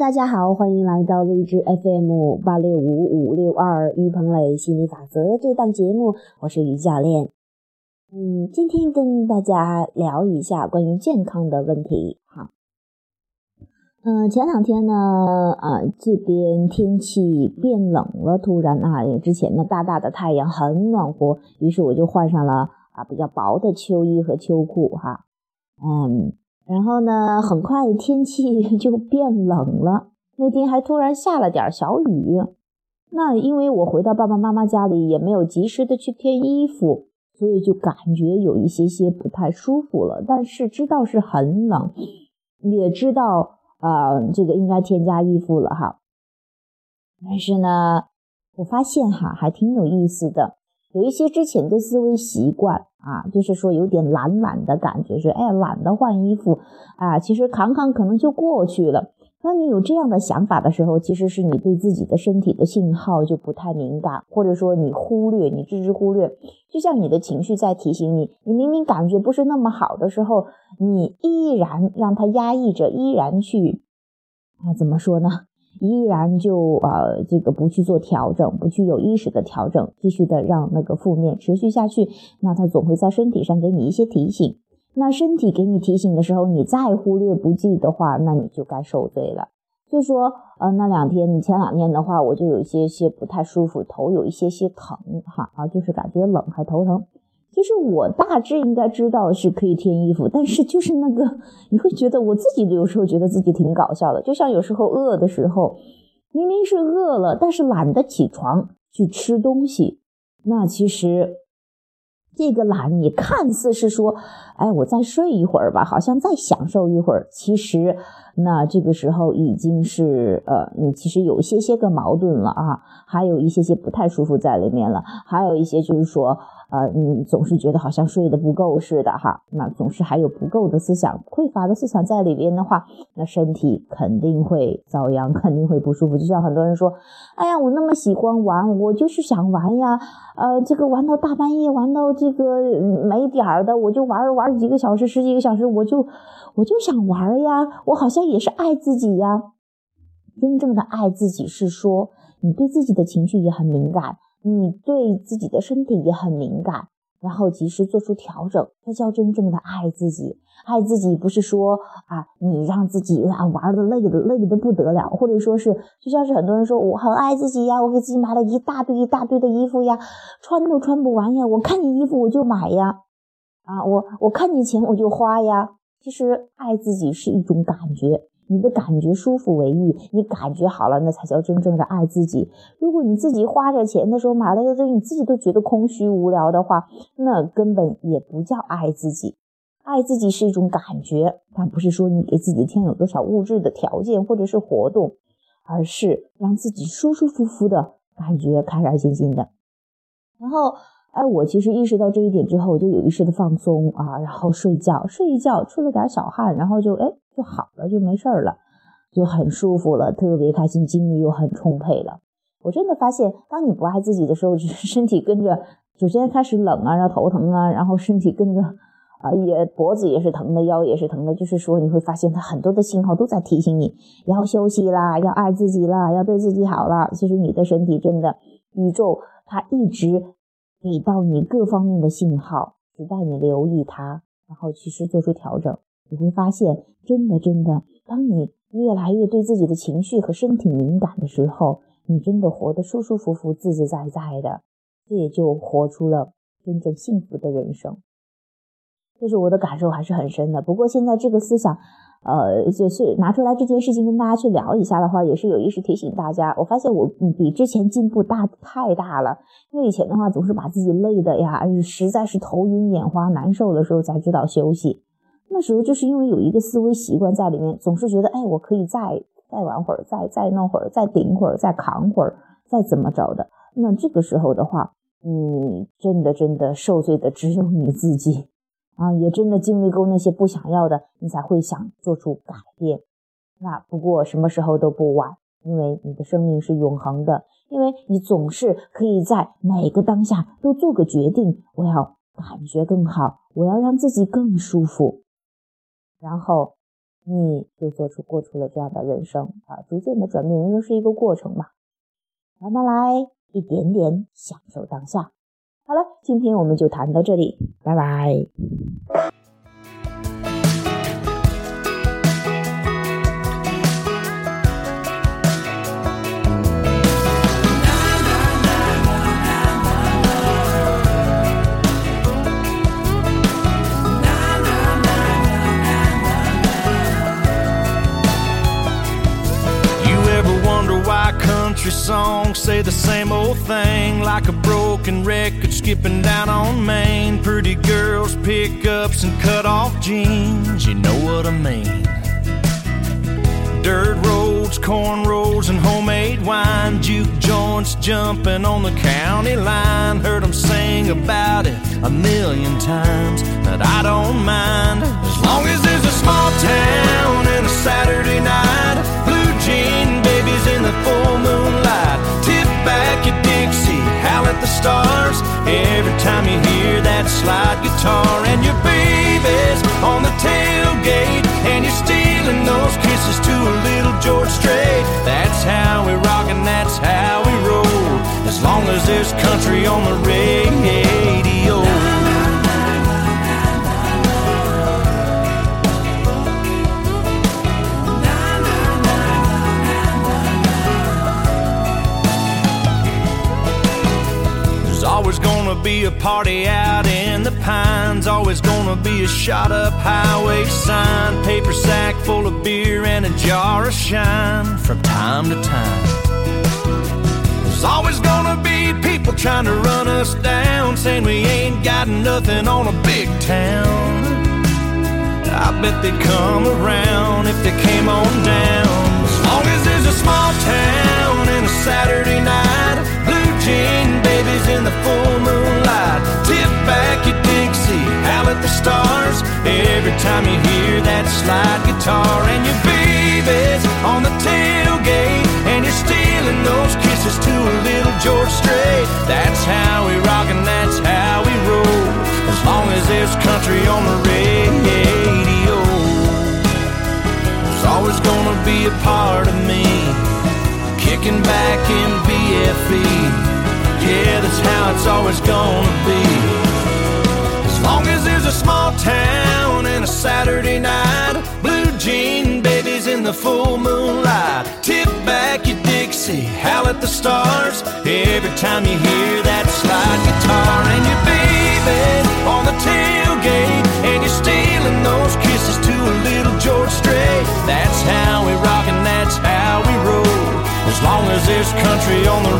大家好，欢迎来到荔枝 FM 八六五五六二于鹏磊心理法则这档节目，我是于教练。嗯，今天跟大家聊一下关于健康的问题。哈，嗯，前两天呢，啊，这边天气变冷了，突然啊，之前呢大大的太阳很暖和，于是我就换上了啊比较薄的秋衣和秋裤。哈，嗯。然后呢，很快天气 就变冷了。那天还突然下了点小雨。那因为我回到爸爸妈妈家里，也没有及时的去添衣服，所以就感觉有一些些不太舒服了。但是知道是很冷，也知道啊，这个应该添加衣服了哈。但是呢，我发现哈，还挺有意思的。有一些之前的思维习惯啊，就是说有点懒懒的感觉，说哎懒得换衣服啊，其实扛扛可能就过去了。当你有这样的想法的时候，其实是你对自己的身体的信号就不太敏感，或者说你忽略，你置之忽略。就像你的情绪在提醒你，你明明感觉不是那么好的时候，你依然让它压抑着，依然去啊，怎么说呢？依然就呃这个不去做调整，不去有意识的调整，继续的让那个负面持续下去，那它总会在身体上给你一些提醒。那身体给你提醒的时候，你再忽略不计的话，那你就该受罪了。就说呃那两天，你前两天的话，我就有一些些不太舒服，头有一些些疼哈啊，就是感觉冷还头疼。其实我大致应该知道是可以添衣服，但是就是那个你会觉得我自己有时候觉得自己挺搞笑的，就像有时候饿的时候，明明是饿了，但是懒得起床去吃东西。那其实这个懒，你看似是说，哎，我再睡一会儿吧，好像再享受一会儿。其实那这个时候已经是呃，你其实有一些些个矛盾了啊，还有一些些不太舒服在里面了，还有一些就是说。呃，你总是觉得好像睡得不够似的哈，那总是还有不够的思想、匮乏的思想在里边的话，那身体肯定会遭殃，肯定会不舒服。就像很多人说，哎呀，我那么喜欢玩，我就是想玩呀，呃，这个玩到大半夜，玩到这个没点儿的，我就玩玩几个小时、十几个小时，我就我就想玩呀，我好像也是爱自己呀。真正的爱自己是说，你对自己的情绪也很敏感。你对自己的身体也很敏感，然后及时做出调整，这叫真正的爱自己。爱自己不是说啊，你让自己啊玩的累的累的不得了，或者说是就像是很多人说我很爱自己呀，我给自己买了一大堆一大堆的衣服呀，穿都穿不完呀，我看你衣服我就买呀，啊，我我看你钱我就花呀。其实爱自己是一种感觉。你的感觉舒服为宜，你感觉好了，那才叫真正的爱自己。如果你自己花着钱的时候买了些东西，你自己都觉得空虚无聊的话，那根本也不叫爱自己。爱自己是一种感觉，但不是说你给自己添有多少物质的条件或者是活动，而是让自己舒舒服服的感觉，开开心心的。然后，哎，我其实意识到这一点之后，我就有意识的放松啊，然后睡觉，睡一觉，出了点小汗，然后就哎。就好了，就没事儿了，就很舒服了，特别开心，精力又很充沛了。我真的发现，当你不爱自己的时候，就是身体跟着，首先开始冷啊，然后头疼啊，然后身体跟着啊，也脖子也是疼的，腰也是疼的。就是说，你会发现它很多的信号都在提醒你要休息啦，要爱自己啦，要对自己好啦。其实你的身体真的，宇宙它一直给到你各方面的信号，只带你留意它，然后及时做出调整。你会发现，真的，真的，当你越来越对自己的情绪和身体敏感的时候，你真的活得舒舒服服、自自在在的，这也就活出了真正幸福的人生。就是我的感受，还是很深的。不过现在这个思想，呃，就是拿出来这件事情跟大家去聊一下的话，也是有意识提醒大家。我发现我比之前进步大太大了，因为以前的话总是把自己累的呀，实在是头晕眼花、难受的时候才知道休息。那时候就是因为有一个思维习惯在里面，总是觉得，哎，我可以再再玩会儿，再再弄会儿，再顶会儿，再扛会儿，再怎么着的。那这个时候的话，你真的真的受罪的只有你自己啊！也真的经历够那些不想要的，你才会想做出改变。那不过什么时候都不晚，因为你的生命是永恒的，因为你总是可以在每个当下都做个决定，我要感觉更好，我要让自己更舒服。然后，你就做出过出了这样的人生啊，逐渐的转变，人生是一个过程嘛，慢慢来，一点点享受当下。好了，今天我们就谈到这里，拜拜。country songs say the same old thing like a broken record skipping down on Main. Pretty girls, pickups, and cut off jeans. You know what I mean. Dirt roads, cornrows, and homemade wine. Juke joints jumping on the county line. Heard them sing about it a million times, but I don't mind. As long as there's a small town and a Saturday night. Blue jean babies in the full moonlight. Every time you hear that slide guitar and your baby's on the tailgate and you're stealing those kisses to a little George Strait. That's how we rock and that's how we roll. As long as there's country on the radio. Gonna be a party out in the pines. Always gonna be a shot up highway sign. Paper sack full of beer and a jar of shine from time to time. There's always gonna be people trying to run us down, saying we ain't got nothing on a big town. I bet they'd come around if they came on down. As long as there's a small town and a Saturday night, blue jean in the full moonlight. Tip back your Dixie, howl at the stars. Every time you hear that slide guitar and your it's always gonna be. As long as there's a small town and a Saturday night, blue jean babies in the full moonlight. Tip back your Dixie, howl at the stars. Every time you hear that slide guitar and your baby on the tailgate, and you're stealing those kisses to a little George Strait. That's how we rock and that's how we roll. As long as there's country on the